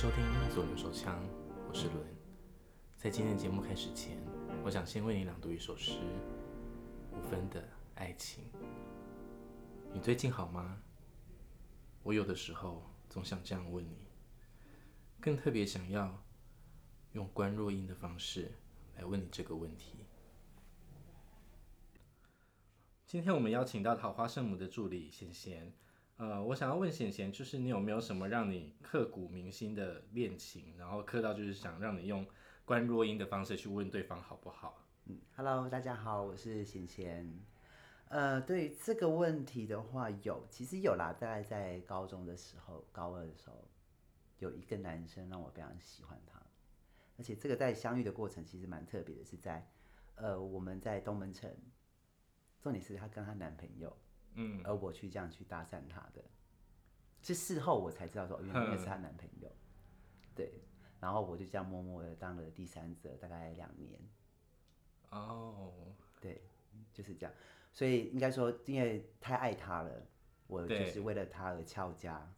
收听左轮手枪，我是伦。在今天的节目开始前，我想先为你朗读一首诗：五分的爱情。你最近好吗？我有的时候总想这样问你，更特别想要用关若音的方式来问你这个问题。今天我们邀请到桃花圣母的助理贤贤，呃，我想要问贤贤，就是你有没有什么让你刻骨铭心的恋情，然后刻到就是想让你用关若音的方式去问对方好不好？嗯，Hello，大家好，我是贤贤。呃，对于这个问题的话，有，其实有啦，大概在高中的时候，高二的时候，有一个男生让我非常喜欢他，而且这个在相遇的过程其实蛮特别的，是在呃我们在东门城，重点是她跟她男朋友，嗯，而我去这样去搭讪她的，是事后我才知道说，原来那是她男朋友，对，然后我就这样默默的当了第三者，大概两年，哦，对，就是这样。所以应该说，因为太爱他了，我就是为了他而翘家。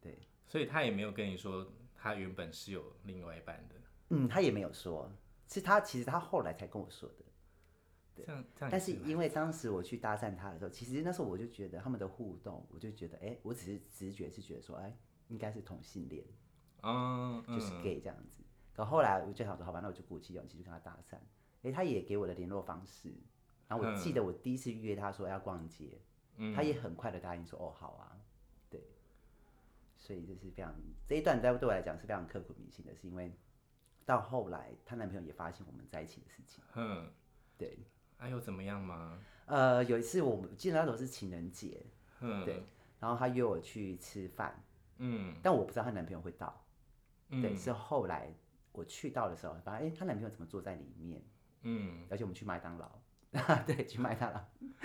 对，所以他也没有跟你说他原本是有另外一半的，嗯，他也没有说，是他其实他后来才跟我说的。这样这样但是因为当时我去搭讪他的时候，其实那时候我就觉得他们的互动，我就觉得，哎、我只是直觉是觉得说，哎、应该是同性恋，嗯，就是 gay 这样子。嗯可后来我就想说，好吧，那我就鼓起勇气去跟他搭讪。哎、他也给我的联络方式，然后我记得我第一次约他说要逛街，嗯他也很快的答应说，哦，好啊，对。所以这是非常这一段在对我来讲是非常刻骨铭心的，是因为到后来她男朋友也发现我们在一起的事情。嗯，对，哎又怎么样吗？呃，有一次我们记得那时候是情人节，哼，对，然后她约我去吃饭，嗯但我不知道她男朋友会到，嗯对，是后来我去到的时候，发现哎，她男朋友怎么坐在里面？嗯而且我们去麦当劳，对，去麦当劳，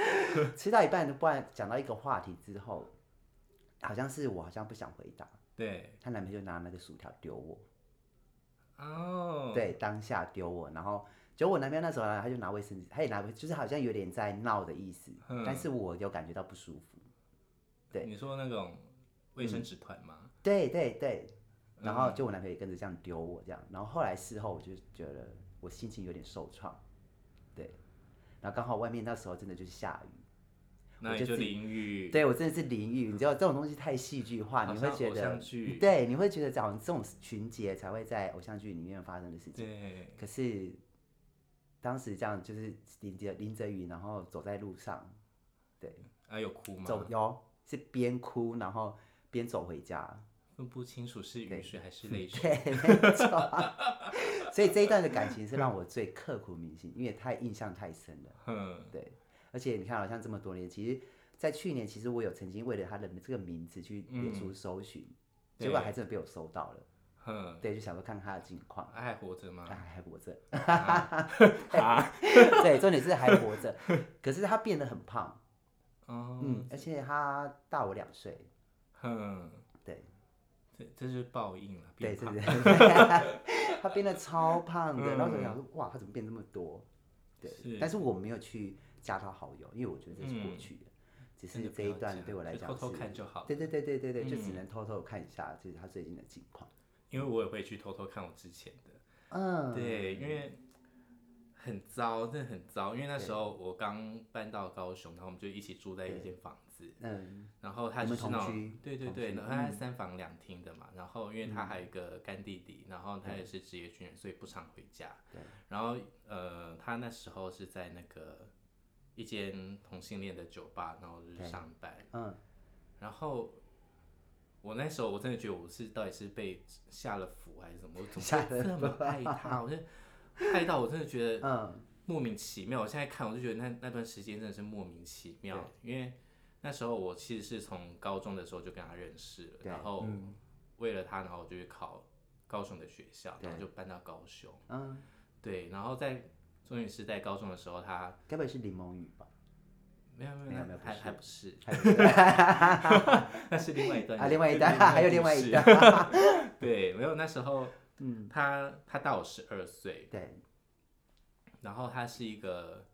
吃到一半，不然讲到一个话题之后，好像是我好像不想回答，对，她男朋友就拿那个薯条丢我，哦，对，当下丢我，然后结果我男朋友那时候呢，他就拿卫生纸，他也拿，就是好像有点在闹的意思，嗯。但是我有感觉到不舒服，对。你说那种卫生纸团吗？对对对，然后嗯。就我男朋友也跟着这样丢我这样，然后后来事后我就觉得我心情有点受创，对，然后刚好外面那时候真的就是下雨。那你就我就自己淋雨，对我真的是淋雨，你知道这种东西太戏剧化，好你会觉得像剧。对，你会觉得好像这种情节才会在偶像剧里面发生的事情。对，可是当时这样就是淋着淋着雨，然后走在路上，对，啊有哭吗？走有是边哭然后边走回家，分不清楚是雨水还是泪水。对，没错。所以这一段的感情是让我最刻骨铭心，因为太印象太深了。嗯，对，而且你看，好像这么多年，其实，在去年，其实我有曾经为了他的这个名字去脸书搜寻，结果对还真的被我搜到了。哼，对，就想说看看他的近况，他还活着吗他？还活着。啊，对，重点是还活着，可是他变得很胖，哦，嗯，而且他大我两岁。嗯，对，这这是报应了，对，变对胖对，他变得超胖的，然后我就想说，哇，他怎么变那么多？对，但是我没有去加他好友，因为我觉得这是过嗯去的，只是这一段对我来讲偷偷是看就好。对对对对对对，就只嗯能偷偷看一下，就是他最近的近况。因为我也会去偷偷看我之前的，嗯，对，因为很糟，真的很糟。因为那时候我刚搬到高雄，然后我们就一起住在一间房子，嗯，然后他就是那种对对对，然后他是嗯。三房两厅的嘛，然后因为他还有一个干弟弟，然后他也是职业军人，所以不常回家。对，然后呃，他那时候是在那个一间同性恋的酒吧，然后就是上班，嗯，然后我那时候我真的觉得我是到底是被下了符还是什么，我怎么会这么爱他？我就爱到我真的觉得嗯，莫名其妙。我现在看我就觉得那那段时间真的是莫名其妙，因为那时候我其实是从高中的时候就跟他认识了，然后嗯为了他，然后我就去考高雄的学校，然后就搬到高雄。嗯，对，然后在终于是在高中的时候，他该不会是柠檬雨吧？没有没有没有没有不还是。还不是，还是 那是另外一段啊，另外一段，还有另外一段。对，没有那时候嗯，他他大我十二岁，对，然后他是一个，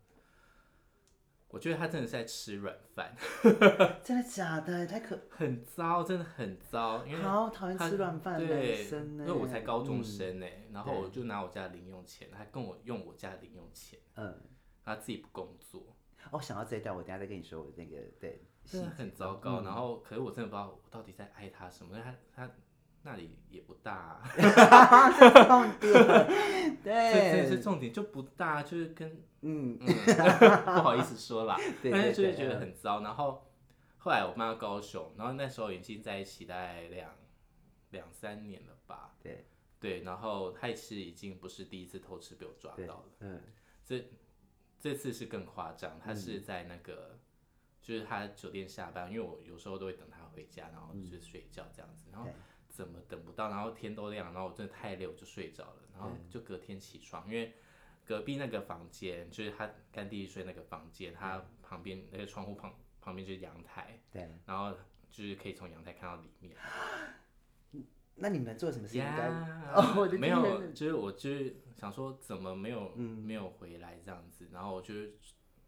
我觉得他真的是在吃软饭，真的假的？太可很糟，真的很糟。因为好讨厌他吃软饭的男对，生呢。因为我才高中嗯生呢、然后我就拿我家的零用钱，他跟我用我家的零用钱，嗯，他自己不工作，哦，想到这一段，我等下再跟你说我那个对细真的。很糟糕。嗯。然后，可是我真的不知道我到底在爱他什么，因为他他那里也不大、啊，重点，这真的是，重点，就不大，就是跟嗯，嗯，不好意思说啦，对但是对对就是觉得很糟。然后后来我搬到高雄，然后那时候已经在一起大概两两三年了吧，对。对，然后他也是已经不是第一次偷吃被我抓到了，，嗯，这这次是更夸张，他是在那个。就是他酒店下班，因为我有时候都会等他回家，然后就睡觉这样子，然后怎么等不到，然后天都亮，然后我真的太累，我就睡着了，然后就隔天起床，因为隔壁那个房间就是他干弟弟睡那个房间，他旁边那个窗户旁旁边就是阳台，对。然后就是可以从阳台看到里面。那你们做什么事情在？呀哦我的没有，就是我就是想说怎么没有、嗯没有回来这样子，然后我就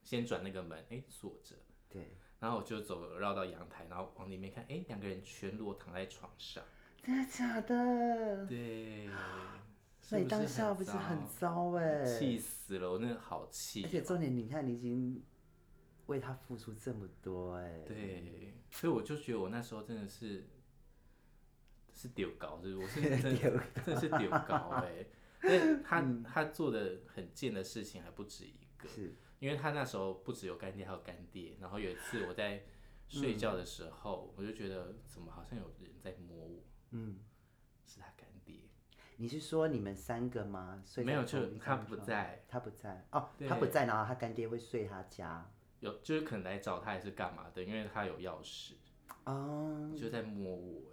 先转那个门，哎、锁着，对，然后我就走绕到阳台，然后往里面看，哎、两个人全裸躺在床上，真的假的？对，那你当下不是很糟糟哎？气死了，我那个好气而。且重点，你看你已经为他付出这么多哎。对，所以我就觉得我那时候真的是是丢高，就是我是真的 丢真的是丢高哎、因为他、嗯。他做的很贱的事情还不止一个，是，因为他那时候不只有干爹，还有干爹。然后有一次我在睡觉的时候，我就觉得怎么好像有人在摸我，嗯，是他干爹，你是说你们三个吗？睡在没有就他，不在，他不在。哦，他不在，然后他干爹会睡他家。有就是可能来找他还是干嘛的，因为他有钥匙，哦，就在摸我哎、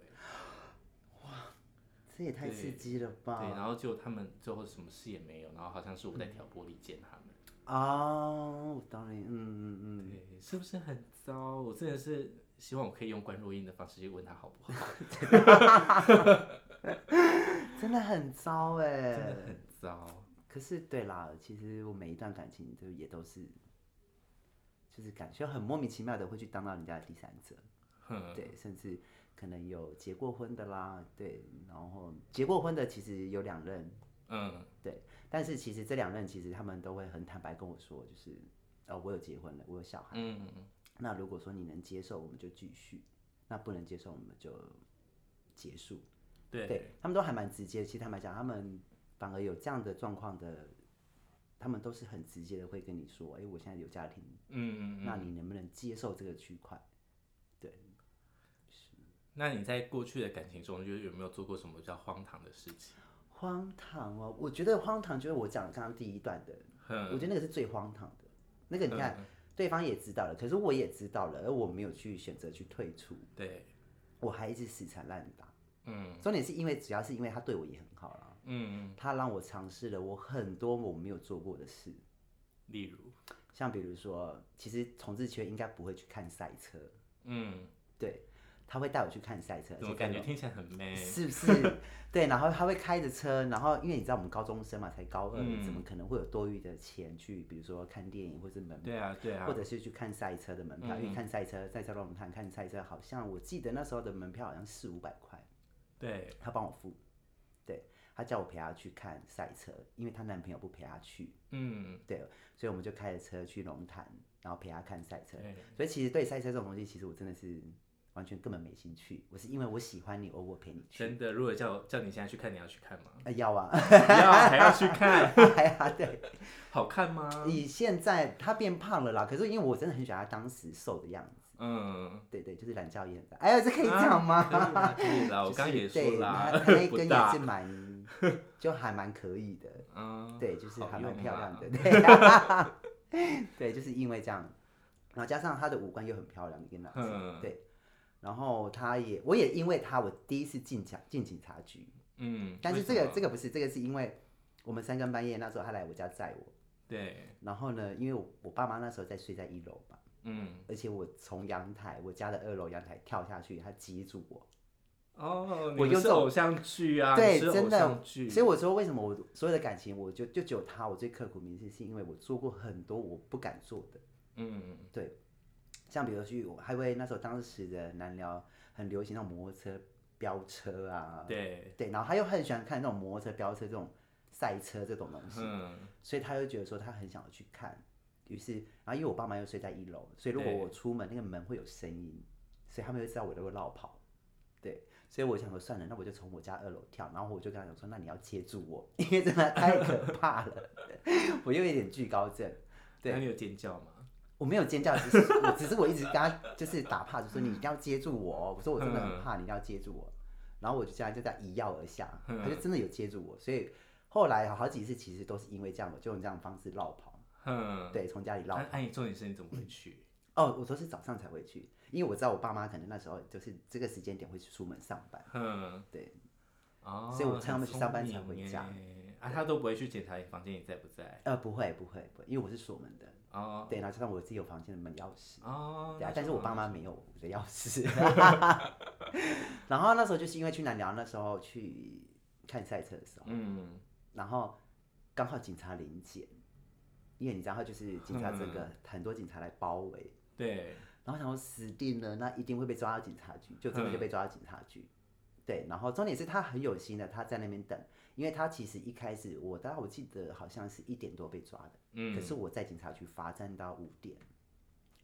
这也太刺对激了吧？对，然后就他们最后什么事也没有，然后好像是我在挑拨离间他们。哦，我当然，嗯嗯嗯，对，是不是很糟？我真的是希望我可以用关若英的方式去问他好不好，真的很糟哎，真的很糟。可是对啦，其实我每一段感情就也都是，就是感觉很莫名其妙的会去当到人家的第三者，哼，对，甚至可能有结过婚的啦，对，然后结过婚的其实有两任，嗯，对，但是其实这两任其实他们都会很坦白跟我说，就是哦我有结婚了，我有小孩，嗯，那如果说你能接受，我们就继续；那不能接受，我们就结束。对，对他们都还蛮直接，其实坦白讲，他们反而有这样的状况的，他们都是很直接的会跟你说，哎、我现在有家庭，嗯嗯嗯。那你能不能接受这个区块？那你在过去的感情中，就是有没有做过什么比较荒唐的事情？荒唐哦，我觉得荒唐就是我讲的刚刚第一段的，我，觉得那个是最荒唐的。那个你看，嗯。对方也知道了，可是我也知道了，而我没有去选择去退出，对，我还一直死缠烂打。嗯。重点是因为主要是因为他对我也很好啦，嗯，他让我尝试了我很多我没有做过的事，例如，像比如说，其实重志圈应该不会去看赛车，嗯，对，他会带我去看赛车，怎么而且在感觉听起来很 man？是不是？对，然后他会开着车，然后因为你知道我们高中生嘛，才高二，嗯。怎么可能会有多余的钱去，比如说看电影或是门对啊，对啊，或者是去看赛车的门票，因为嗯看赛车，赛车龙潭看赛车，好像我记得那时候的门票好像四五百块，对，他帮我付，对他叫我陪他去看赛车，因为她男朋友不陪她去，嗯，对，所以我们就开着车去龙潭，然后陪他看赛车。所以其实对赛车这种东西，其实我真的是完全根本没兴趣，我是因为我喜欢你，而我陪你去。真的，如果叫叫你现在去看，你要去看吗？呃要啊，要，还要去看，哎呀，对，好看吗？你现在他变胖了啦，可是因为我真的很喜欢他当时瘦的样子，嗯，对对，就是懒觉也很大。哎呀，这可以讲吗？啊可以啦，我 就是刚刚也说对啦那 不大根也是，蛮，就还蛮可以的，嗯，对，就是好还蛮漂亮的，对，对，就是因为这样，然后加上他的五官又很漂亮，你跟他说，嗯。对，然后他也，我也因为他，我第一次进警进警察局，嗯，但是这个这个不是，这个是因为我们三更半夜那时候他来我家载我，对，然后呢，因为我我爸妈那时候在睡在一楼嘛，嗯，而且我从阳台我家的二楼阳台跳下去，他接住我，哦，我用这种你是偶像剧啊，对真的所以我说为什么我所有的感情，我就就只有他，我最刻骨铭心，是因为我做过很多我不敢做的，嗯，像比如去，还会那时候当时的南寮很流行那种摩托车飙车啊，对，对，然后他又很喜欢看那种摩托车飙车这种赛车这种东西，嗯，所以他就觉得说他很想要去看，于是，然后因为我爸妈又睡在一楼，所以如果我出门那个门会有声音，所以他们就知道我都会绕跑，对，所以我想说算了，那我就从我家二楼跳，然后我就跟他讲说，那你要接住我，因为真的太可怕了，我又有点惧高症，对。那你有尖叫吗？我没有尖叫，只是我 只是我一直跟他就是打怕，就说你一定要接住我哦，我说我真的很怕，你一定要接住我，然后我就这样就在一跃而下，他就真的有接住我，所以后来好几次其实都是因为这样，我就用这样的方式绕跑，嗯，对，从家里绕那。那你重点是你怎么回去？哦，我都是早上才回去，因为我知道我爸妈可能那时候就是这个时间点会出门上班，嗯，对，哦，所以我趁他们去上班才回家。耶啊，他都不会去检查你房间你在不在？呃，不会不会不会，因为我是锁门的，哦对，然后加上我自己有房间的门钥匙，哦，对啊但是我爸妈没有我的钥匙。然后那时候就是因为去南寮，那时候去看赛车的时候，嗯，然后刚好警察临检，因为你知道，就是警察这个很多警察来包围，对，然后想说死定了，那一定会被抓到警察局，就真的就被抓到警察局。对，然后重点是他很有心的，他在那边等，因为他其实一开始我大概我记得好像是一点多被抓的，嗯可是我在警察局罚站到五点，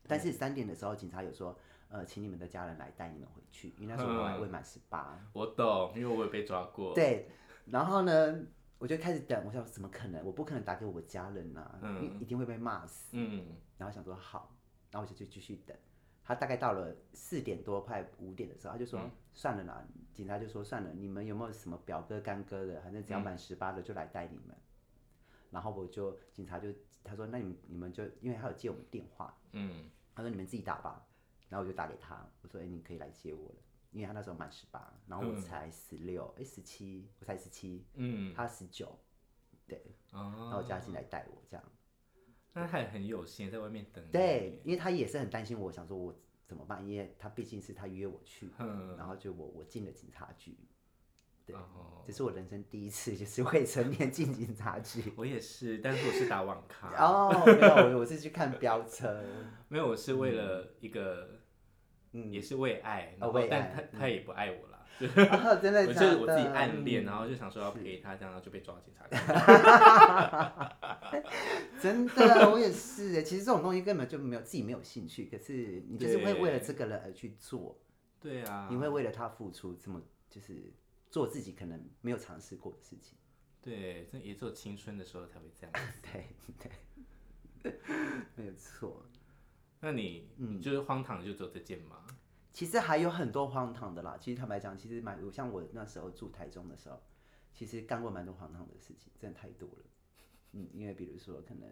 但是三点的时候警察有说，呃，请你们的家人来带你们回去，因为那时候我还未满十八。我懂，因为我也被抓过。对，然后呢，我就开始等，我想怎么可能？我不可能打给我家人呐、因为一定会被骂死。嗯，然后想说好，然后我就就继续等。他大概到了四点多快五点的时候，他就说、算了啦，警察就说算了，你们有没有什么表哥干哥的，反正只要满十八的就来带你们。然后我就警察就他说那你们你们就因为他有接我们电话，嗯，他说你们自己打吧。然后我就打给他，我说哎、你可以来接我了，因为他那时候满十八，然后我才十六，哎十七，我才十七，嗯，他十九，对，然后叫他进来带我这样。那他也很有心，在外面等。对，因为他也是很担心我，想说我怎么办？因为他毕竟是他约我去，嗯，然后就我我进了警察局，对哦，这是我人生第一次就是未成年进警察局。我也是，但是我是打网咖，哦，没有，我我是去看飙车，没有，我是为了一个，嗯，也是为爱，然后为但爱他他也不爱我啦，啊真的我假的？就是我自己暗恋，嗯然后就想说要陪他，这样然后就被抓到警察局。真的，我也是耶。其实这种东西根本就没有自己没有兴趣，可是你就是会为了这个人而去做，对啊，你会为了他付出，这么就是做自己可能没有尝试过的事情。对，这也只有青春的时候才会这样。对对，没有错。那你嗯你就是荒唐就只有这件吗？其实还有很多荒唐的啦。其实坦白讲，其实蛮像我那时候住台中的时候，其实干过蛮多荒唐的事情，真的太多了。嗯，因为比如说，可能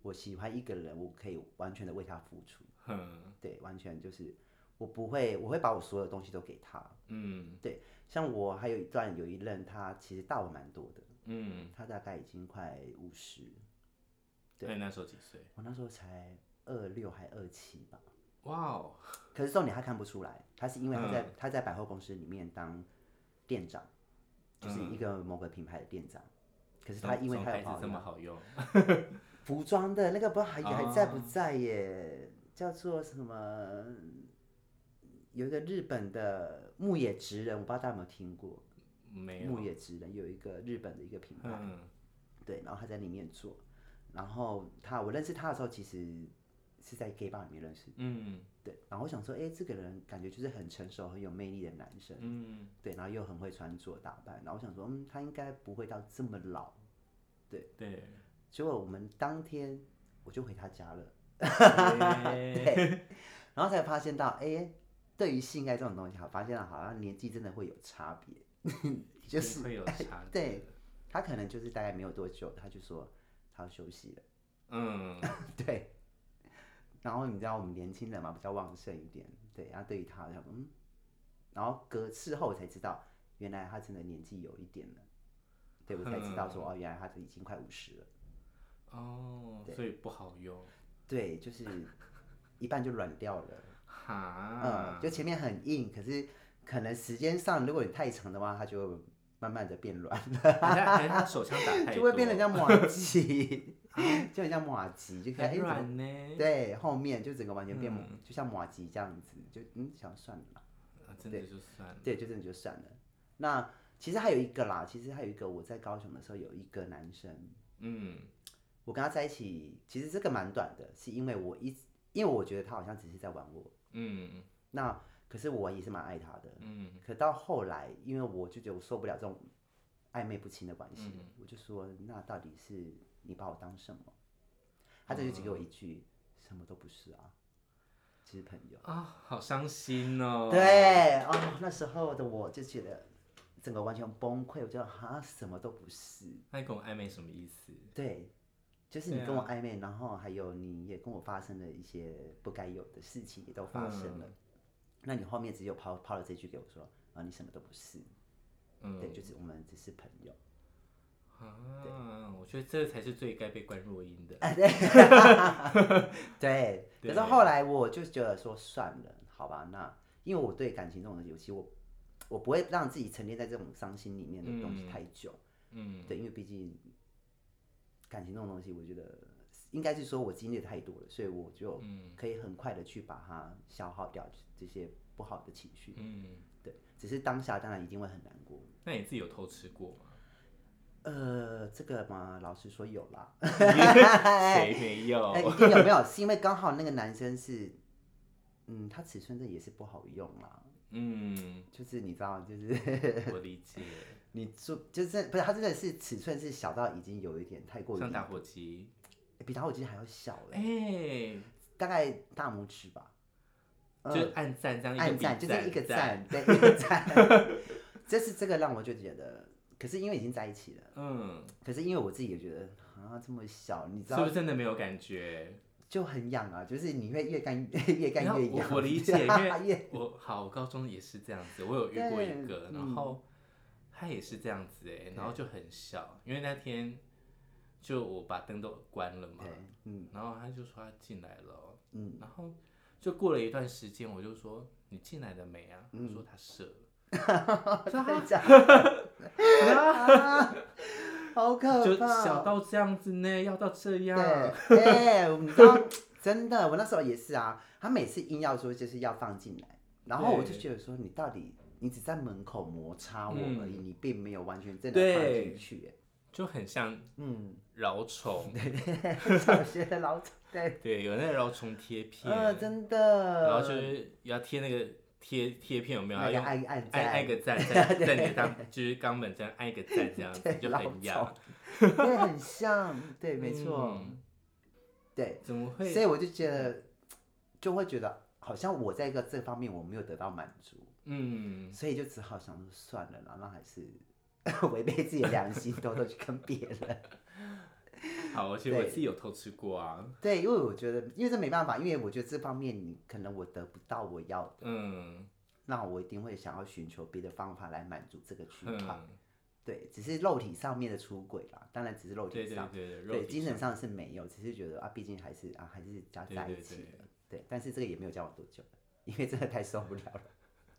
我喜欢一个人，我可以完全的为他付出，哼，对，完全就是我不会，我会把我所有东西都给他。嗯对像我还有一段有一任，他其实大我蛮多的，嗯，他大概已经快五十，那你那时候几岁？我那时候才二六还二七吧。哇哦，可是重点他看不出来，他是因为他在、他在百货公司里面当店长，就是一个某个品牌的店长。可是他因为他有这么好用，服装的那个不知道还还在不哦在耶？叫做什么？有一个日本的牧野直人，我不知道大家有没有听过。没有，牧野直人有一个日本的一个品牌，嗯对，然后他在里面做。然后他我认识他的时候，其实是在 gay bar 里面认识。嗯对，然后我想说，哎，这个人感觉就是很成熟、很有魅力的男生。嗯，对，然后又很会穿着打扮，然后我想说，嗯，他应该不会到这么老。对对，结果我们当天我就回他家了，对，然后才发现到，哎，对于性爱这种东西，好，发现了好像年纪真的会有差别，就是会有差别，对，他可能就是大概没有多久，他就说他要休息了，嗯，对。然后你知道我们年轻人嘛，比较旺盛一点，对，然后对于他，我想说嗯，然后隔事后才知道，原来他真的年纪有一点了，对我才知道说，哦，原来他已经快五十了。哦，所以不好用，对，就是一半就软掉了。哈。嗯，，就前面很硬，可是可能时间上如果你太长的话，它就慢慢的变软，人家人家手枪打太，就会变得像 马吉，就很像马吉，就看哎很怎呢。对，后面就整个完全变就像马吉这样子，就嗯想算了啦，啊真的就算了。对，就真的就算了。那其实还有一个啦，其实还有一个我在高雄的时候有一个男生，嗯我跟他在一起，其实这个蛮短的，是因为我一直因为我觉得他好像只是在玩我，嗯那可是我也是蛮爱他的，嗯可到后来，因为我就觉得我受不了这种暧昧不清的关系，嗯我就说那到底是你把我当什么？他这就只给我一句、什么都不是啊，只是朋友。啊，好伤心哦。，对哦，那时候的我就觉得整个完全崩溃，我觉得哈什么都不是。那你跟我暧昧什么意思？对，就是你跟我暧昧，然后还有你也跟我发生了一些不该有的事情也都发生了。嗯那你后面只有抛抛了这句给我说啊，你什么都不是。嗯，对，就是我们只是朋友。啊，我觉得这才是最该被关若音的。哎，对，对。可是后来我就觉得说算了，好吧，那因为我对感情这种东西，其我我不会让自己沉淀在这种伤心里面的东西嗯太久。嗯，对，因为毕竟感情这种东西，我觉得应该是说我经历的太多了，所以我就嗯可以很快的去把它消耗掉这些不好的情绪。嗯，对，只是当下当然一定会很难过。那你自己有偷吃过吗？呃，这个嘛，老实说有啦。谁没有 哎、？一定有没有？是因为刚好那个男生是，嗯，他尺寸真的也是不好用啦。嗯，就是你知道，就是我理解，你做，就是不是他真的是尺寸是小到已经有一点太过于像打火机。比打火机还要小嘞，哎，大概大拇指吧。呃就是按赞这样一按赞就是一个赞，对，一个赞。这是这个让我就觉得，可是因为已经在一起了，嗯，可是因为我自己也觉得啊这么小，你知道是不是真的没有感觉？就很痒啊，就是你会越干越干越痒。我我理 解，因为越我好，我高中也是这样子，我有遇过一个，嗯然后他也是这样子哎，然后就很小，因为那天就我把灯都关了嘛，，嗯然后他就说他进来了哦，嗯，然后就过了一段时间，我就说你进来了没啊？说他射了，真的假的？啊 好可就怕！小到这样子呢，要到这样，对，哎、你知道，真的，我那时候也是啊。他每次硬要说就是要放进来，然后我就对觉得说，你到底你只在门口摩擦我而已，嗯你并没有完全真的放对进去。哎就很像嗯，蛲虫，小 学的老对，对，有那个蛲虫贴片，呃，真的。然后就是要贴那个贴贴片有没有？那个要用按按按个赞，在在你的当就是肛门这样按一个赞，这样子就很痒。对，很像，对，没错，嗯对。怎么会？所以我就觉得，就会觉得好像我在一个这方面我没有得到满足，嗯，所以就只好想说算了啦，那还是 违背自己的良心，偷偷去跟别人。好，而且我对自己有偷吃过啊。对，因为我觉得，因为这没办法，因为我觉得这方面你可能我得不到我要的，嗯那我一定会想要寻求别的方法来满足这个躯块。嗯，对，只是肉体上面的出轨啦，当然只是肉体上，对对，对对，对精神上上是没有，只是觉得啊，毕竟还是啊，还是加对在一对对起的。对，但是这个也没有交往多久了，因为真的太受不了了。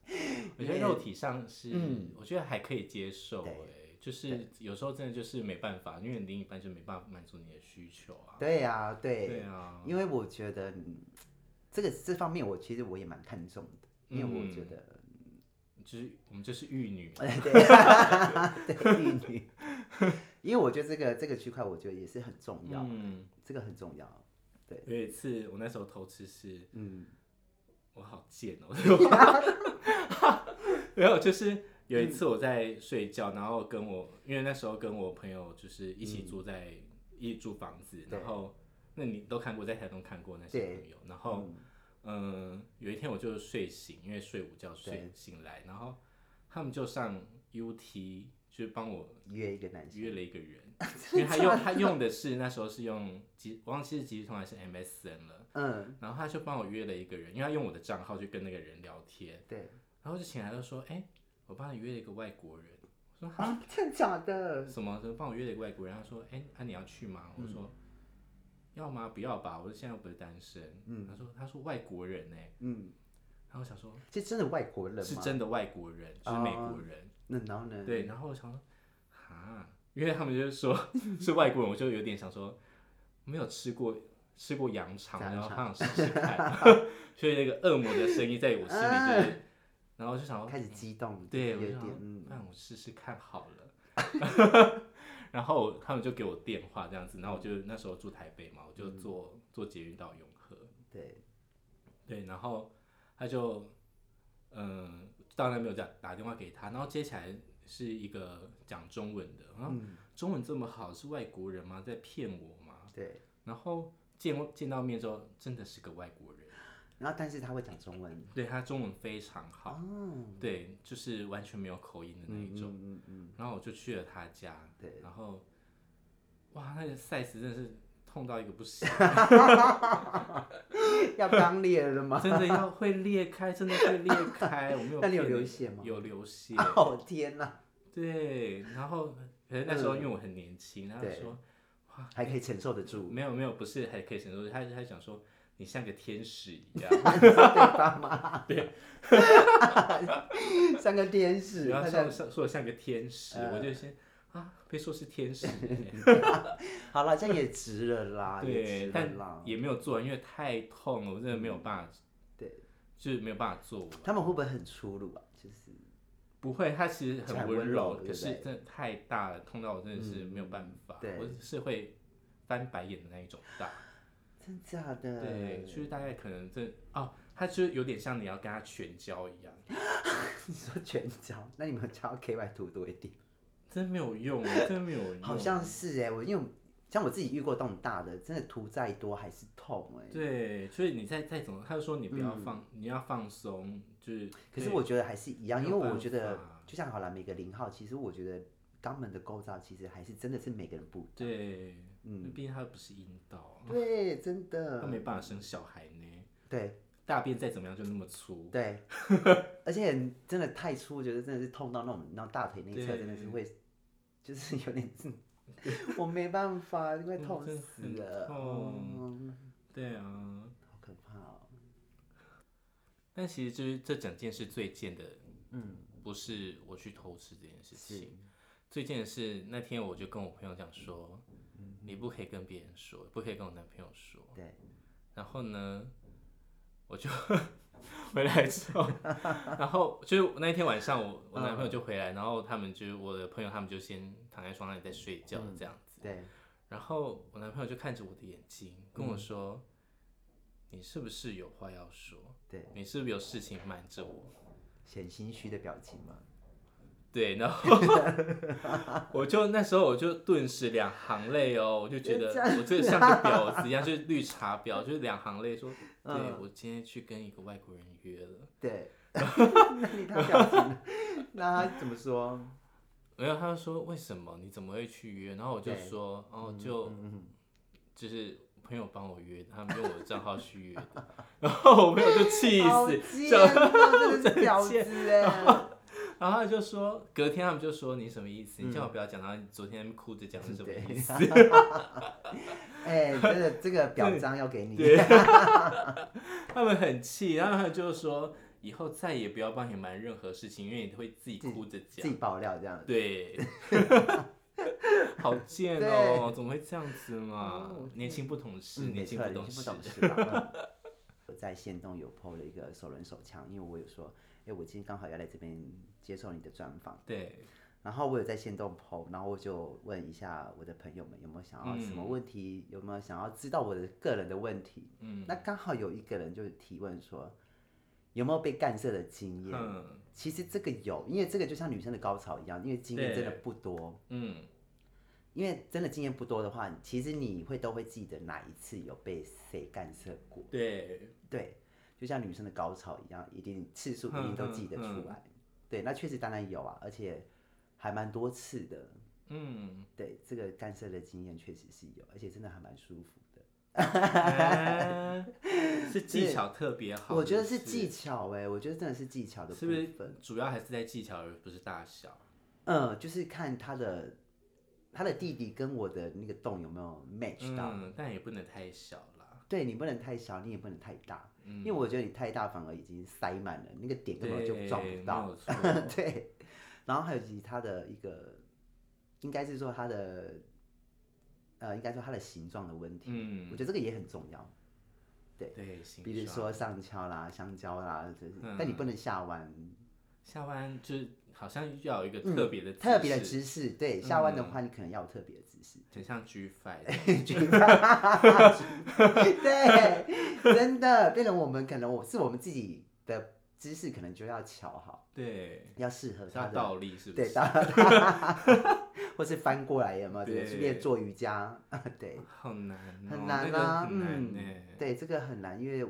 我觉得肉体上是嗯，我觉得还可以接受对哎，就是有时候真的就是没办法，因为另一半就没办法满足你的需求啊。对呀、对，对啊，因为我觉得嗯这个这方面我其实我也蛮看重的，因为我觉得、就是我们就是玉女，哎对 对玉女，因为我觉得这个这个区块我觉得也是很重要，嗯，这个很重要。对。有一次我那时候偷吃是，嗯，我好贱哦、没有，就是有一次我在睡觉，然后跟我，因为那时候跟我朋友就是一起住在、一起住房子，对。然后那你都看过，在台东看过那些朋友，然后嗯、有一天我就睡醒，因为睡午觉睡醒来，然后他们就上 UT 就是帮我约一个男生，约了一个人，因为他用他用的是那时候是用即我忘记是即时通还是 MSN 了，嗯，然后他就帮我约了一个人，因为他用我的账号去跟那个人聊天，对，然后就醒来就说，哎、我帮你约了一个外国人，我说哈啊，真的假的？什么？说帮我约了一个外国人，他说，哎、啊你要去吗？我说。要吗？不要吧，我说现在又不是单身。嗯他说他说外国人呢、嗯，然后我想说，其实真的外国人吗？是真的外国人，就是美国人。那然后呢？对，然后我想说，哈，因为他们就是说 是外国人，我就有点想说，没有吃过吃过羊肠，然后他想试试看，所以那个恶魔的声音在我心里就 是，然后就想说开始激动，对，有点嗯，那我试试看好了。然后他们就给我电话这样子，然后我就那时候住台北嘛，我就坐坐捷运到永和，对，对，然后他就嗯，到那边有打打电话给他，然后接起来是一个讲中文的，然后嗯，中文这么好，是外国人吗？在骗我吗？对。然后见见到面之后，真的是个外国人，然后但是他会讲中文，对他中文非常好，哦，对，就是完全没有口音的那一种。嗯嗯嗯，然后我就去了他家，对然后哇，那个 size 真的是痛到一个不行，要刚裂了吗？真的要会裂开，真的会裂开，我没有 那你有流血吗？有流血，哦天哪，对，然后可是那时候因为我很年轻，他就对说还可以承受得住，没有没有，不是还可以承受，他他讲说你像个天使一样，对爸妈，对，像个天使，然后像像说我像个天使，我就先啊被说是天使，好了，这样也值了啦，也对，但。也没有做完，因为太痛了，我真的没有办法，对，就是没有办法做完。他们会不会很粗鲁啊？就是。不会，他其实很温柔，可是真的太大了，痛到我真的是没有办法，对。我是会翻白眼的那一种大。真假的？对，就是大概可能这哦，他就有点像你要跟他全交一样，你说全交，那你们交 K Y 涂多一点？真没有用，真的没有用。好像是哎，我因为像我自己遇过这种大的，真的涂再多还是痛哎。对，所以你再再怎么，他就说你不要放，你要放松，就是。嗯可是我觉得还是一样，因为我觉得就像好了，每个零号，其实我觉得肛门的构造其实还是真的是每个人不一样。对，嗯，毕竟他不是阴道，对，真他的。没办法生小孩呢。对大便再怎么样就那么粗，对，而且真的太粗，我觉得真的是痛到那种，那种大腿内侧真的是会，就是有点，我没办法，因为嗯痛死了。痛嗯对啊。好可怕哦。但其实就是这整件事最贱的，嗯，不是我去偷吃这件事是情，最近的是那天我就跟我朋友讲说，嗯你不可以跟别人说，不可以跟我男朋友说。对，然后呢，我就 回来之后，然后就是那一天晚上我我男朋友就回来，然后他们就我的朋友他们就先躺在床上里在睡觉嗯这样子，对，然后我男朋友就看着我的眼睛跟我说，你是不是有话要说？对，你是不是有事情瞒着我？显心虚的表情嘛。对，然后 我就那时候我就顿时两行泪哦，我就觉得我这个像个婊子一样，就是绿茶婊，就是两行泪说，对嗯我今天去跟一个外国人约了，对，那你他表情，那他怎么说？然后他就说为什么？你怎么会去约？然后我就对。说哦就嗯就是朋友帮我约，他们用我的账号去约的，然后我朋友就气好死，真的是婊子哎！然后他就说隔天他们就说你什么意思？你叫我不要讲，然后你昨天哭着讲是什么意思？哎，这个这个表彰要给你。他们很气，然后他们就说以后再也不要帮你瞒任何事情，因为你会自己哭着讲。自己爆料这样子。对，好贱哦，怎么会这样子嘛？年轻不懂事，年轻，不懂事。年轻不懂事吧。嗯我在线动有 PO 了一个手轮手枪，因为我有说，哎，我今天刚好要来这边接受你的专访，对，然后我有在线动 PO，然后我就问一下我的朋友们有没有想要什么问题，有没有想要知道我的个人的问题。嗯那刚好有一个人就提问说，有没有被干涉的经验？嗯其实这个有，因为这个就像女生的高潮一样，因为经验真的不多。嗯，因为真的经验不多的话，其实你会都会记得哪一次有被谁干涉过。对，对，就像女生的高潮一样，一定次数一定都记得出来。对，那确实当然有啊，而且还蛮多次的。嗯，对，这个干涉的经验确实是有，而且真的还蛮舒服的。哎 是技巧特别好，我觉得是技巧哎、我觉得真的是技巧的部是不是分。主要还是在技巧，而不是大小？嗯，就是看他的他的弟弟跟我的那个洞有没有 match 到。嗯，但也不能太小啦。对你不能太小，你也不能太大，嗯因为我觉得你太大反而已经塞满了，那个点根本就撞不到 对，然后还有其他的一个，应该是说它的，呃，应该说它的形状的问题，嗯。我觉得这个也很重要。对，对比如说上翘啦、香蕉啦，就是，嗯。但你不能下弯，下弯就是好像要有一个特别的、嗯特别的，姿势。对，下弯的话，你可能要有特别的姿势。很像 G Five。对，真的变成我们可能我是我们自己的姿势，可能就要巧好，对，要适合他的。倒立是不对，是？当 或是翻过来有没有？对，练做瑜伽，对，好难、哦，很难那个啊，嗯。，对，这个很难，因为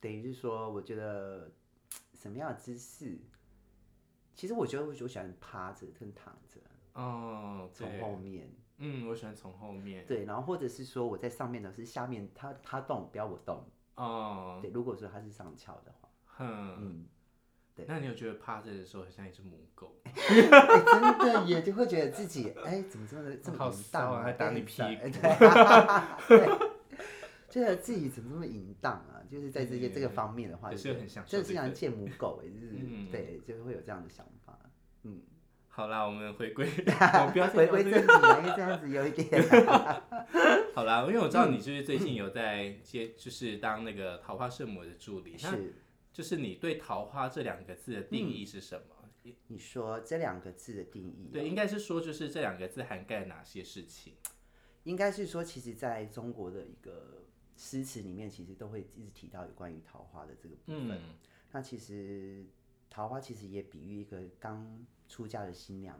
等于是说，我觉得什么样的姿势，其实我觉得我我喜欢趴着跟躺着，哦，从后面，嗯，我喜欢从后面。对，然后或者是说我在上面的是下面，他他动，不要我动，哦，对，如果说他是上翘的话，哼，嗯，对那你有觉得趴着的时候很像一只母狗？哎真的也就会觉得自己哎怎么这么这么好淫荡啊还打你对屁股 对，对 觉得自己怎么这么淫荡啊？就是在这些对这个方面的话，是很享受真的是像这个见母狗哎，就是嗯对，就会有这样的想法。嗯，好啦，我们回归，我不要回归聊这个正题啊，因为这样子有一点，好啦，因为我知道你就是最近有在接，就是当那个桃花圣母的助理。那是就是你对桃花这两个字的定义是什么？你说这两个字的定义哦，对，应该是说就是这两个字涵盖哪些事情？应该是说，其实在中国的一个诗词里面，其实都会一直提到有关于桃花的这个部分。嗯那其实桃花其实也比喻一个刚出嫁的新娘，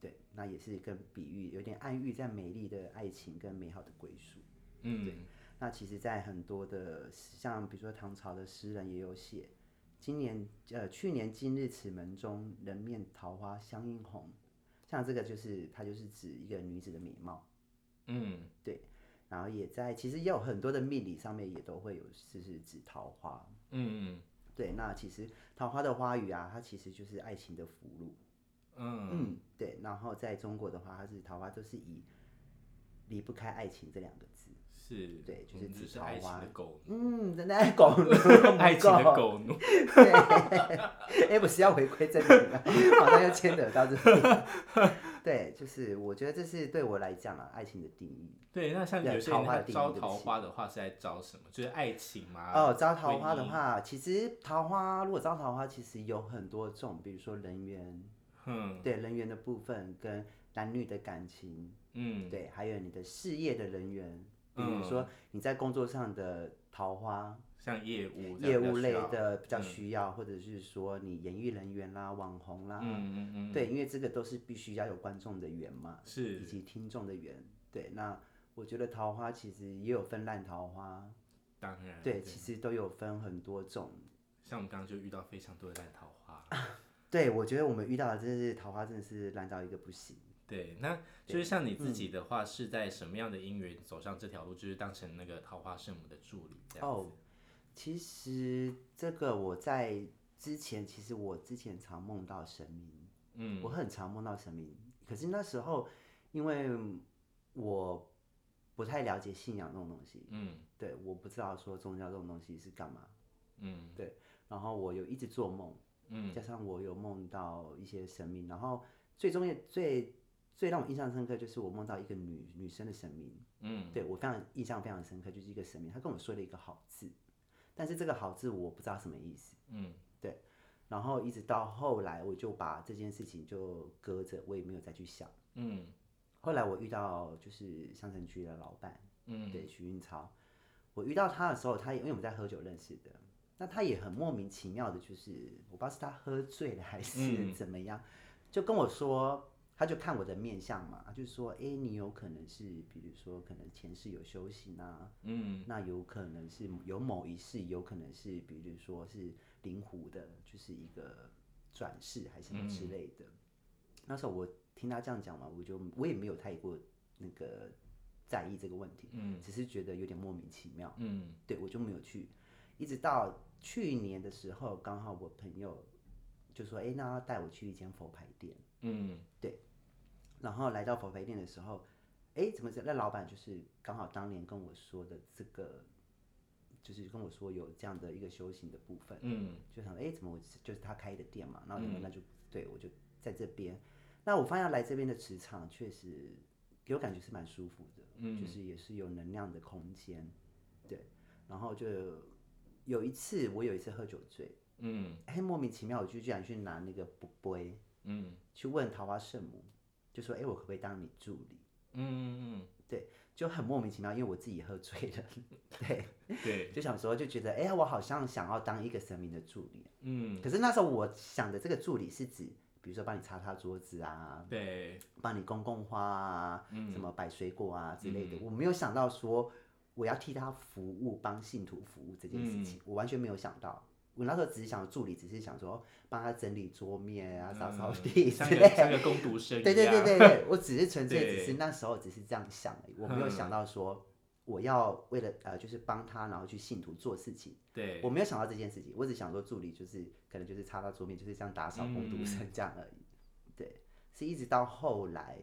对，那也是一个比喻，有点暗喻在美丽的爱情跟美好的归宿。嗯，对那其实，在很多的像比如说唐朝的诗人也有写，今年呃去年今日此门中，人面桃花相映红。像这个就是它就是指一个女子的美貌，嗯对然后也在其实也有很多的命理上面也都会有就是指桃花。嗯对，那其实桃花的花语啊，它其实就是爱情的福禄。嗯嗯，对。然后在中国的话，它是桃花都是以离不开爱情这两个字。是，对就是指是爱情桃花的狗，嗯，真的爱狗奴，爱情的。狗奴。对，哎，不是要回归正题了，好像又牵扯到这里。对，就是我觉得这是对我来讲啊，爱情的定义。对，那像对有些人桃花的定义他招桃花的话是在招什么？就是爱情吗？哦，招桃花的话，其实桃花如果招桃花，其实有很多种，比如说人缘，嗯。对人缘的部分跟男女的感情，嗯。对，还有你的事业的人缘，比如说你在工作上的桃花，像业务业务类样比较需要的比较嗯需要，或者是说你演艺人员啦、网红啦，嗯嗯嗯，对，因为这个都是必须要有观众的缘嘛，是以，及听众的缘。对，那我觉得桃花其实也有分烂桃花，当然对，其实都有分很多种。像我们刚刚就遇到非常多的烂桃花。对，我觉得我们遇到的真是桃花，真的是烂到一个不行。对，那就是像你嗯自己的话，是在什么样的因缘走上这条路，就是当成那个桃花圣母的助理这样子？哦，其实这个我在之前，其实我之前常梦到神明，嗯。我很常梦到神明。可是那时候，因为我不太了解信仰这种东西，嗯。对，我不知道说宗教这种东西是干嘛。嗯。对然后我有一直做梦，嗯。加上我有梦到一些神明，然后最终也最最让我印象深刻就是我梦到一个女女生的神明，嗯。对我非常印象非常深刻，就是一个神明，他跟我说了一个好字，但是这个好字我不知道什么意思，嗯。对。然后一直到后来我就把这件事情就搁着，我也没有再去想。嗯。后来我遇到就是香城区的老板，嗯。对徐运超，我遇到他的时候，他也因为我们在喝酒认识的，那他也很莫名其妙的，就是我不知道是他喝醉了还是嗯。怎么样，就跟我说，他就看我的面相嘛，他就说，哎、你有可能是，比如说可能前世有修行啊，嗯那有可能是有某一世，有可能是比如说是灵狐的，就是一个转世还是什么之类的。那时候我听他这样讲嘛，我就我也没有太过那个在意这个问题，嗯只是觉得有点莫名其妙，嗯对我就没有去。一直到去年的时候，刚好我朋友就说：“哎、那他带我去一间佛牌店。嗯”然后来到佛牌店的时候，哎，怎么这那老板就是刚好当年跟我说的这个，就是跟我说有这样的一个修行的部分，嗯。就想哎，怎么我就是他开的店嘛，然后那就对我就在这边，那我发现来这边的磁场确实给我感觉是蛮舒服的，嗯。就是也是有能量的空间，对，然后就有一次我有一次喝酒醉，嗯。哎，莫名其妙我就居然去拿那个不杯嗯。去问桃花圣母，就说哎，我可不可以当你助理？嗯对，就很莫名其妙，因为我自己喝醉了，对，嗯，对，就想说就觉得哎，我好像想要当一个神明的助理，嗯可是那时候我想的这个助理是指，比如说帮你擦擦桌子啊，对，帮你供供花啊，嗯什么摆水果啊之类的。我没有想到说我要替他服务，帮信徒服务这件事嗯情，我完全没有想到。我那时候只是想助理，只是想说帮他整理桌面啊、扫扫地之嗯像个类的。像个工读生一对对对对对，我只是纯粹只是那时候只是这样想而已，我没有想到说我要为了呃就是帮他，然后去信徒做事情。对，我没有想到这件事情，我只想说助理就是可能就是擦到桌面，就是这样打扫工读生这样而已。对，是一直到后来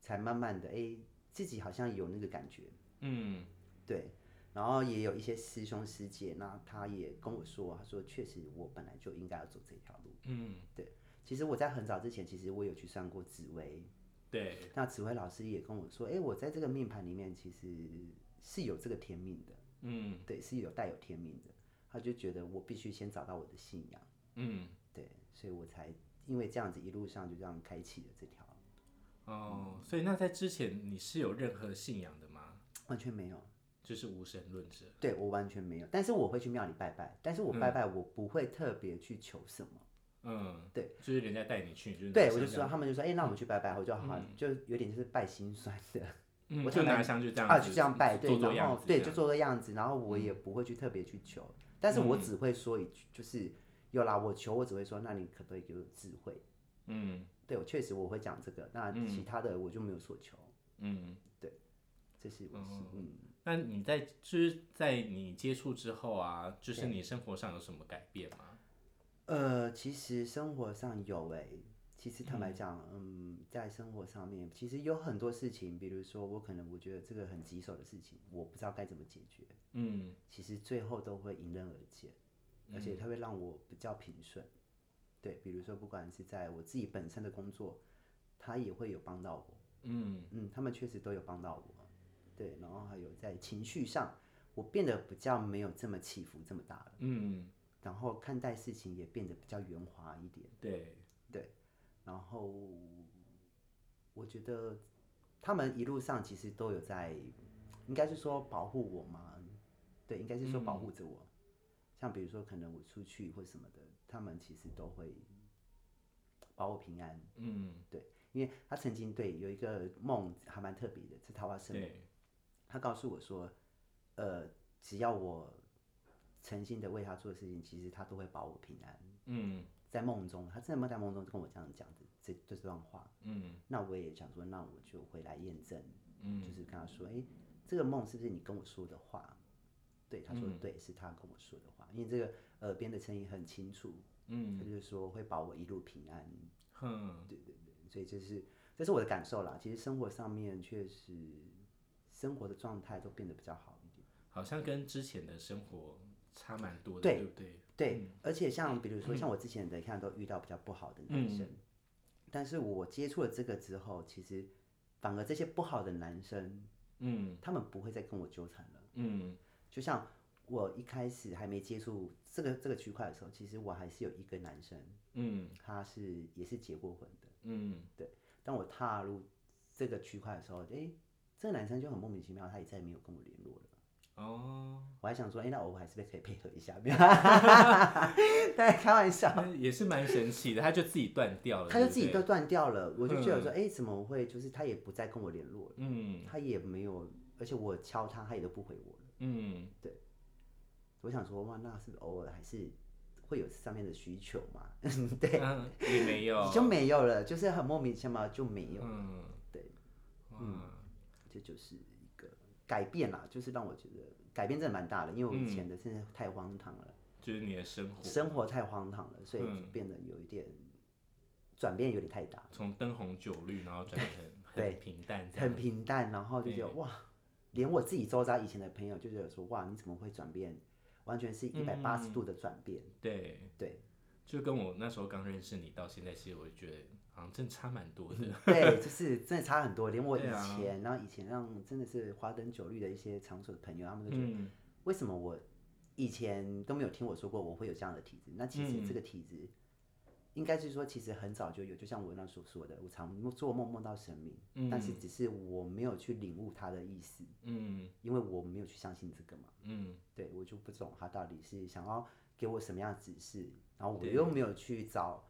才慢慢的哎、自己好像有那个感觉，嗯对，然后也有一些师兄师姐，那他也跟我说，他说确实我本来就应该要走这条路。嗯，对。其实我在很早之前，其实我有去上过紫薇，对，那紫薇老师也跟我说，哎、我在这个命盘里面其实是有这个天命的，嗯。对，是有带有天命的。他就觉得我必须先找到我的信仰。嗯，对，所以我才因为这样子一路上就这样开启了这条，哦，所以那在之前你是有任何信仰的吗？完全没有，就是无神论者。对我完全没有。但是我会去庙里拜拜，但是我拜拜我不会特别去求什么。嗯，对，就是人家带你去，就是对，我就说他们就说，哎、那我们去拜拜，我就好，就有点就是拜心酸的 嗯，我就拿香就这样啊，就这样拜，对，做做然，后对，就做个样子，然后我也不会去特别去求，但是我只会说一句，就是有啦，我求我只会说，那你可不可以给我智慧？嗯对我确实我会讲这个，那其他的我就没有所求，嗯。对这是我是嗯。那你在就是在你接触之后啊，就是你生活上有什么改变吗？呃，其实生活上有诶、其实坦白讲，嗯，在生活上面，其实有很多事情，比如说我可能我觉得这个很棘手的事情，我不知道该怎么解决，嗯其实最后都会迎刃而解，而且它会让我比较平顺。对，比如说不管是在我自己本身的工作，它也会有帮到我，嗯嗯，他们确实都有帮到我。对，然后还有在情绪上，我变得比较没有这么起伏这么大了，嗯，然后看待事情也变得比较圆滑一点。对对，然后我觉得他们一路上其实都有在，应该是说保护我嘛，对，应该是说保护着我。像比如说，可能我出去或什么的，他们其实都会保我平安。嗯对因为他曾经对有一个梦还蛮特别的，是桃花圣梦。对，他告诉我说，呃，只要我诚心的为他做事情，其实他都会保我平安。嗯在梦中，他真的在梦中跟我这样讲的这这段话。嗯那我也想说，那我就回来验证，嗯就是跟他说，哎、这个梦是不是你跟我说的话？对，他嗯说、对，是他跟我说的话，因为这个耳边的声音很清楚，嗯他就是说会保我一路平安，哼，所以这是这是我的感受啦。其实生活上面确实生活的状态都变得比较好一点。好像跟之前的生活差蛮多的，对对不对？对，而且像比如说像我之前的，看都遇到比较不好的男生，但是我接触了这个之后，其实反而这些不好的男生，嗯他们不会再跟我纠缠了。嗯就像我一开始还没接触这个这个区块的时候，其实我还是有一个男生，嗯他是也是结过婚的。嗯对当我踏入这个区块的时候，诶，这个男生就很莫名其妙，他也再也没有跟我联络了。哦，我还想说，诶，那我还是不是可以配合一下？没有，对，开玩笑。也是蛮神奇的，他就自己断掉了，他就自己都断掉了，我就觉得说，哎、怎么会？就是他也不再跟我联络了，嗯他也没有，而且我敲他，他也都不回我了。嗯我想说，哇，那是不是偶尔还是会有上面的需求嘛？对，嗯，也没有，就没有了，就是很莫名其妙就没有，嗯，对，哇，这就是一个改变啦，就是让我觉得改变真的蛮大的，因为我以前的真的太荒唐了，就是你的生活。生活太荒唐了，所以变得有一点转变有点太大。从灯红酒绿，然后转成对很平淡，很平淡，然后就觉得哇，连我自己周遭以前的朋友就觉得说哇，你怎么会转变？完全是一百八十度的转变。对，对就跟我那时候刚认识你到现在，其实我就觉得好像真的差蛮多的。对，就是真的差很多。连我以前，然后以前让真的是花灯酒绿的一些场所的朋友，他们都觉得嗯为什么我以前都没有听我说过我会有这样的体质？那其实嗯这个体质，应该是说其实很早就有，就像我那所说的，我常做梦梦到神明，但是只是我没有去领悟它的意思，嗯因为我没有去相信这个嘛。嗯对我就不懂他到底是想要给我什么样的指示，然后我又没有去找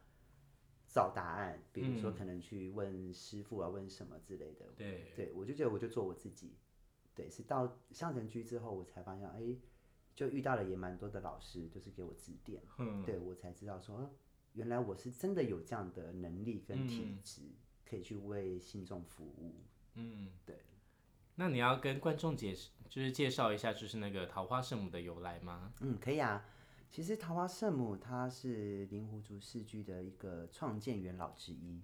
找答案，比如说嗯可能去问师傅啊，问什么之类的。对，对我就觉得我就做我自己，对，是到相城区之后，我才发现，哎，就遇到了也蛮多的老师，就是给我指点，嗯对我才知道说，哦原来我是真的有这样的能力跟体嗯质，可以去为信众服务。嗯，对。那你要跟观众解释，就是介绍一下，就是那个桃花圣母的由来吗？嗯，可以啊。其实桃花圣母她是灵狐族世居的一个创建元老之一。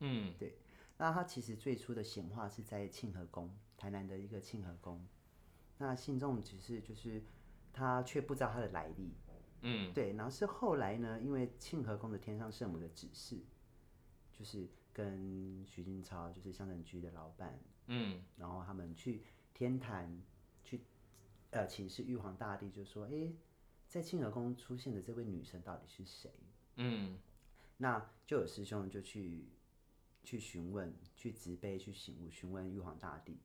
嗯对那她其实最初的显化是在庆和宫，台南的一个庆和宫。那信众只是就是他却不知道她的来历。嗯对，然后是后来呢，因为庆和宫的天上圣母的指示，就是跟徐金超，就是香城居的老板，嗯然后他们去天坛去呃请示玉皇大帝，就说：“诶，在清和宫出现的这位女神到底是谁嗯？”那就有师兄就去去询问，去执杯去醒悟询问玉皇大帝，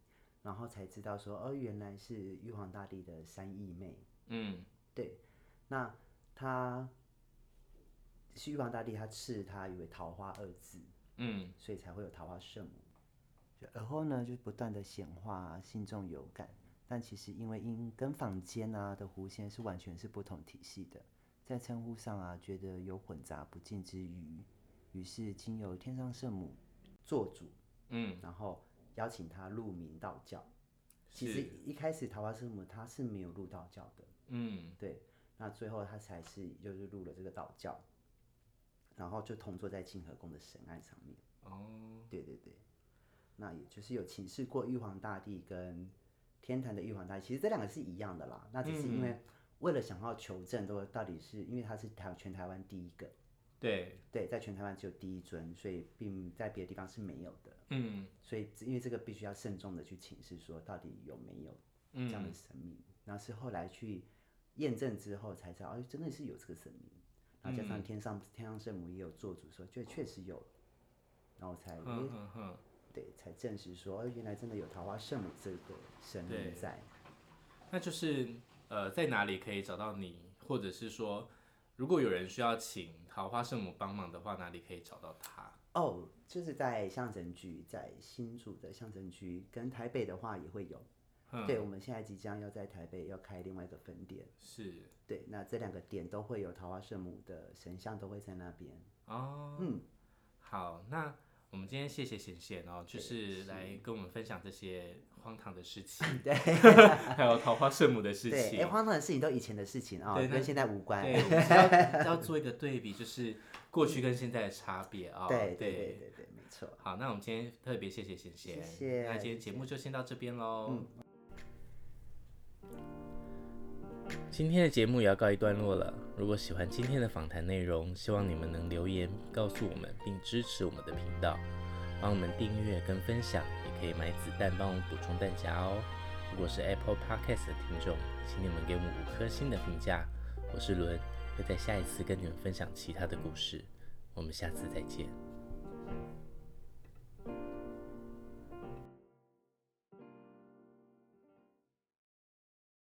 然后才知道说：“哦，原来是玉皇大帝的三义妹。嗯”对，那他是玉皇大帝，他赐他以为桃花二字，嗯所以才会有桃花圣母。就而后呢，就不断的显化，心中有感。但其实因为因跟坊间啊的狐仙是完全是不同体系的，在称呼上啊觉得有混杂不尽之余，于是经由天上圣母做主，嗯，然后邀请他入明道教。其实一开始桃花圣母他是没有入道教的，嗯对，那最后他才是就是入了这个道教，然后就同坐在清河宫的神案上面。哦，对对对，那也就是有请示过玉皇大帝跟天坛的玉皇大帝，其实这两个是一样的啦。那只是因为为了想要求证，都到底是因为他是台全台湾第一个，对，对，在全台湾只有第一尊，所以并在别的地方是没有的。嗯所以因为这个必须要慎重的去请示，说到底有没有这样的神明。然后是后来去验证之后才知道，哦，真的是有这个神明。然后加上天上、天上圣母也有做主说，就确实有，然后才、对，才证实说，哦，原来真的有桃花圣母这个神对明在。那就是呃，在哪里可以找到你，或者是说，如果有人需要请桃花圣母帮忙的话，哪里可以找到他？哦，就是在象征局，在新竹的象征局，跟台北的话也会有。嗯对，我们现在即将要在台北要开另外一个分店。是对，那这两个点都会有桃花圣母的神像，都会在那边。哦，嗯，好，那我们今天谢谢贤贤哦，就是来跟我们分享这些荒唐的事情，对 还有桃花圣母的事情，哎，情。荒唐的事情都以前的事情啊、对那跟现在无关。对，我们要要做一个对比，就是过去跟现在的差别啊、对对对对对对，没错。好，那我们今天特别谢谢贤贤，谢谢那今天节目就先到这边喽。嗯今天的节目也要告一段落了。如果喜欢今天的访谈内容，希望你们能留言告诉我们，并支持我们的频道，帮我们订阅跟分享，也可以买子弹帮我们补充弹夹哦。如果是 Apple Podcast 的听众，请你们给我们五颗星的评价。我是伦，会在下一次跟你们分享其他的故事。我们下次再见。